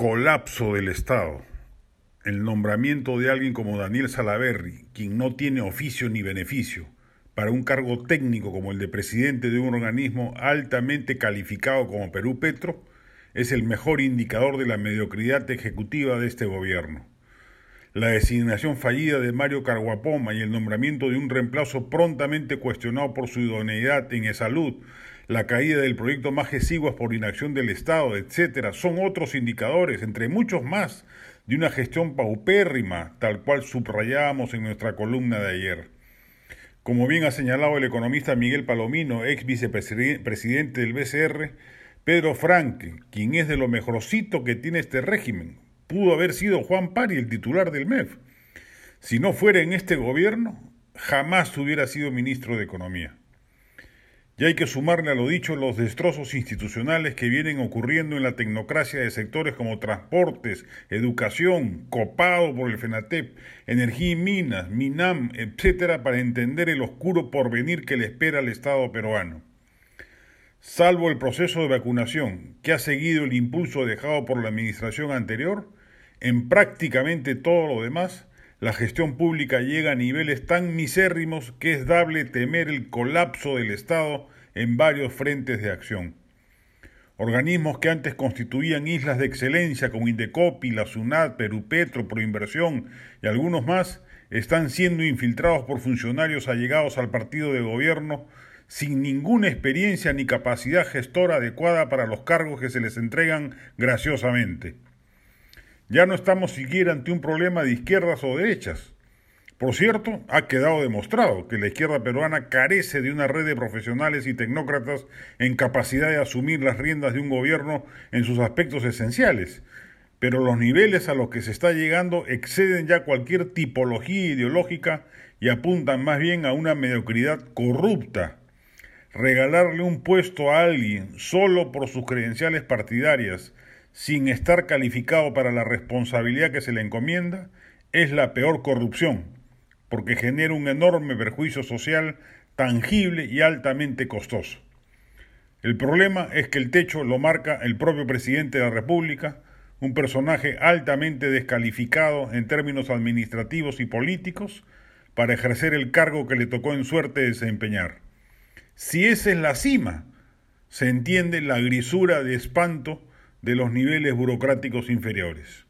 colapso del Estado. El nombramiento de alguien como Daniel Salaverri, quien no tiene oficio ni beneficio, para un cargo técnico como el de presidente de un organismo altamente calificado como Perú Petro, es el mejor indicador de la mediocridad ejecutiva de este gobierno. La designación fallida de Mario Carguapoma y el nombramiento de un reemplazo prontamente cuestionado por su idoneidad en salud la caída del proyecto más exiguas por inacción del Estado, etcétera, son otros indicadores, entre muchos más, de una gestión paupérrima, tal cual subrayábamos en nuestra columna de ayer. Como bien ha señalado el economista Miguel Palomino, ex vicepresidente del BCR, Pedro Franque, quien es de lo mejorcito que tiene este régimen, pudo haber sido Juan Pari el titular del MEF. Si no fuera en este gobierno, jamás hubiera sido ministro de Economía. Y hay que sumarle a lo dicho los destrozos institucionales que vienen ocurriendo en la tecnocracia de sectores como transportes, educación, copado por el FENATEP, energía y minas, MINAM, etcétera, para entender el oscuro porvenir que le espera al Estado peruano. Salvo el proceso de vacunación, que ha seguido el impulso dejado por la administración anterior, en prácticamente todo lo demás, la gestión pública llega a niveles tan misérrimos que es dable temer el colapso del Estado en varios frentes de acción. Organismos que antes constituían islas de excelencia como Indecopi, la SUNAT, Perú Petro, Proinversión y algunos más, están siendo infiltrados por funcionarios allegados al partido de gobierno sin ninguna experiencia ni capacidad gestora adecuada para los cargos que se les entregan graciosamente. Ya no estamos siquiera ante un problema de izquierdas o derechas. Por cierto, ha quedado demostrado que la izquierda peruana carece de una red de profesionales y tecnócratas en capacidad de asumir las riendas de un gobierno en sus aspectos esenciales, pero los niveles a los que se está llegando exceden ya cualquier tipología ideológica y apuntan más bien a una mediocridad corrupta. Regalarle un puesto a alguien solo por sus credenciales partidarias, sin estar calificado para la responsabilidad que se le encomienda, es la peor corrupción, porque genera un enorme perjuicio social tangible y altamente costoso. El problema es que el techo lo marca el propio presidente de la República, un personaje altamente descalificado en términos administrativos y políticos para ejercer el cargo que le tocó en suerte desempeñar. Si esa es la cima, se entiende la grisura de espanto de los niveles burocráticos inferiores.